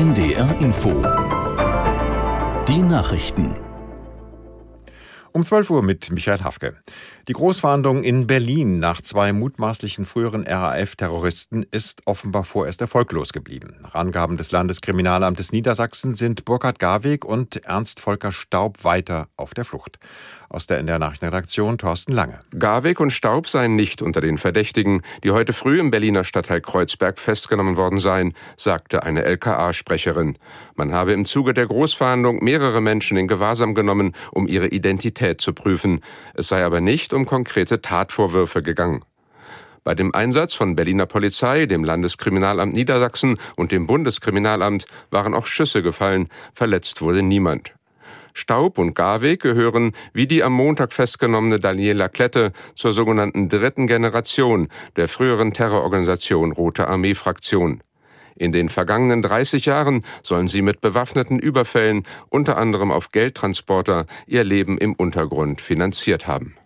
NDR Info. Die Nachrichten. Um 12 Uhr mit Michael Hafke. Die Großfahndung in Berlin nach zwei mutmaßlichen früheren RAF-Terroristen ist offenbar vorerst erfolglos geblieben. Nach Angaben des Landeskriminalamtes Niedersachsen sind Burkhard Garweg und Ernst Volker Staub weiter auf der Flucht. Aus der NDR Nachrichtenredaktion Thorsten Lange. Garweg und Staub seien nicht unter den Verdächtigen, die heute früh im Berliner Stadtteil Kreuzberg festgenommen worden seien, sagte eine LKA-Sprecherin. Man habe im Zuge der Großfahndung mehrere Menschen in Gewahrsam genommen, um ihre Identität zu prüfen. Es sei aber nicht um konkrete Tatvorwürfe gegangen. Bei dem Einsatz von Berliner Polizei, dem Landeskriminalamt Niedersachsen und dem Bundeskriminalamt waren auch Schüsse gefallen, verletzt wurde niemand. Staub und Garweg gehören, wie die am Montag festgenommene Daniela Klette, zur sogenannten dritten Generation der früheren Terrororganisation Rote Armee Fraktion. In den vergangenen 30 Jahren sollen sie mit bewaffneten Überfällen, unter anderem auf Geldtransporter, ihr Leben im Untergrund finanziert haben.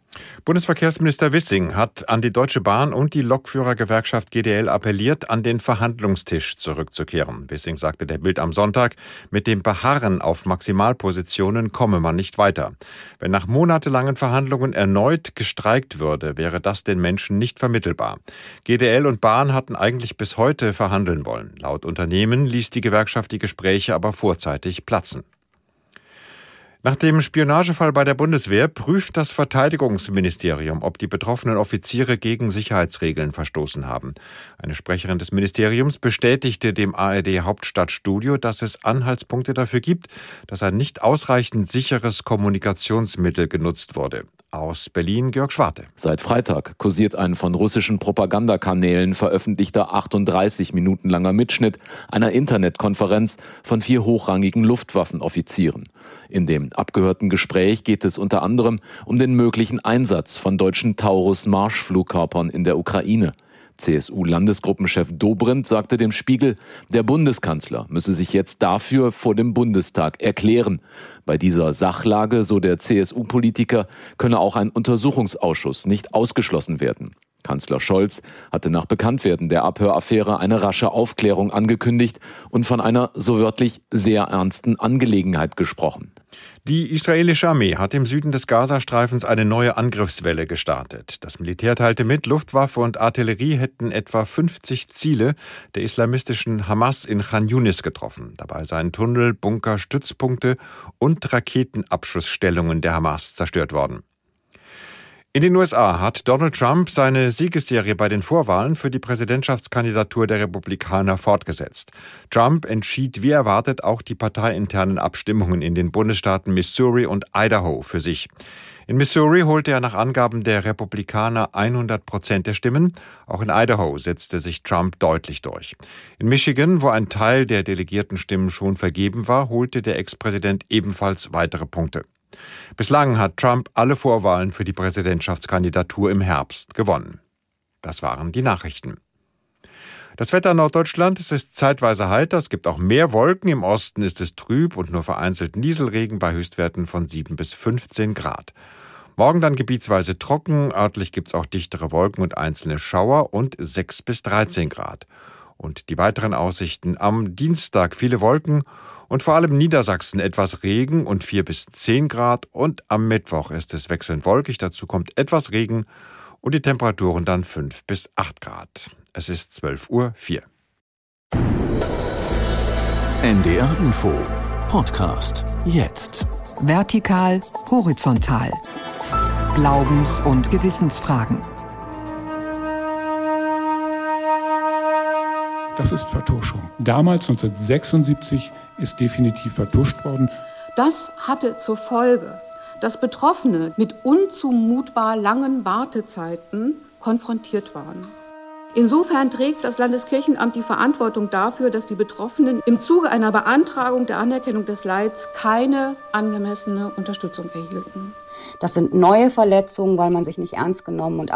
Bundesverkehrsminister Wissing hat an die Deutsche Bahn und die Lokführergewerkschaft GDL appelliert, an den Verhandlungstisch zurückzukehren. Wissing sagte der Bild am Sonntag, mit dem Beharren auf Maximalpositionen komme man nicht weiter. Wenn nach monatelangen Verhandlungen erneut gestreikt würde, wäre das den Menschen nicht vermittelbar. GDL und Bahn hatten eigentlich bis heute verhandeln wollen. Laut Unternehmen ließ die Gewerkschaft die Gespräche aber vorzeitig platzen. Nach dem Spionagefall bei der Bundeswehr prüft das Verteidigungsministerium, ob die betroffenen Offiziere gegen Sicherheitsregeln verstoßen haben. Eine Sprecherin des Ministeriums bestätigte dem ARD Hauptstadtstudio, dass es Anhaltspunkte dafür gibt, dass ein nicht ausreichend sicheres Kommunikationsmittel genutzt wurde. Aus Berlin Georg Schwarte. Seit Freitag kursiert ein von russischen Propagandakanälen veröffentlichter 38 Minuten langer Mitschnitt einer Internetkonferenz von vier hochrangigen Luftwaffenoffizieren. In dem abgehörten Gespräch geht es unter anderem um den möglichen Einsatz von deutschen Taurus-Marschflugkörpern in der Ukraine. CSU-Landesgruppenchef Dobrindt sagte dem Spiegel, der Bundeskanzler müsse sich jetzt dafür vor dem Bundestag erklären. Bei dieser Sachlage, so der CSU-Politiker, könne auch ein Untersuchungsausschuss nicht ausgeschlossen werden. Kanzler Scholz hatte nach Bekanntwerden der Abhöraffäre eine rasche Aufklärung angekündigt und von einer so wörtlich sehr ernsten Angelegenheit gesprochen. Die israelische Armee hat im Süden des Gazastreifens eine neue Angriffswelle gestartet. Das Militär teilte mit, Luftwaffe und Artillerie hätten etwa 50 Ziele der islamistischen Hamas in Khan Yunis getroffen. Dabei seien Tunnel, Bunker, Stützpunkte und Raketenabschussstellungen der Hamas zerstört worden. In den USA hat Donald Trump seine Siegesserie bei den Vorwahlen für die Präsidentschaftskandidatur der Republikaner fortgesetzt. Trump entschied wie erwartet auch die parteiinternen Abstimmungen in den Bundesstaaten Missouri und Idaho für sich. In Missouri holte er nach Angaben der Republikaner 100 Prozent der Stimmen. Auch in Idaho setzte sich Trump deutlich durch. In Michigan, wo ein Teil der delegierten Stimmen schon vergeben war, holte der Ex-Präsident ebenfalls weitere Punkte. Bislang hat Trump alle Vorwahlen für die Präsidentschaftskandidatur im Herbst gewonnen. Das waren die Nachrichten. Das Wetter in Norddeutschland es ist zeitweise heiter, es gibt auch mehr Wolken, im Osten ist es trüb und nur vereinzelt Nieselregen bei Höchstwerten von 7 bis 15 Grad. Morgen dann gebietsweise trocken, örtlich gibt es auch dichtere Wolken und einzelne Schauer und 6 bis 13 Grad. Und die weiteren Aussichten am Dienstag viele Wolken und vor allem Niedersachsen etwas Regen und 4 bis 10 Grad und am Mittwoch ist es wechselnd wolkig, dazu kommt etwas Regen und die Temperaturen dann 5 bis 8 Grad. Es ist 12.04 Uhr. NDR Info Podcast jetzt. Vertikal, horizontal. Glaubens- und Gewissensfragen. Das ist Vertuschung. Damals, 1976, ist definitiv vertuscht worden. Das hatte zur Folge, dass Betroffene mit unzumutbar langen Wartezeiten konfrontiert waren. Insofern trägt das Landeskirchenamt die Verantwortung dafür, dass die Betroffenen im Zuge einer Beantragung der Anerkennung des Leids keine angemessene Unterstützung erhielten. Das sind neue Verletzungen, weil man sich nicht ernst genommen und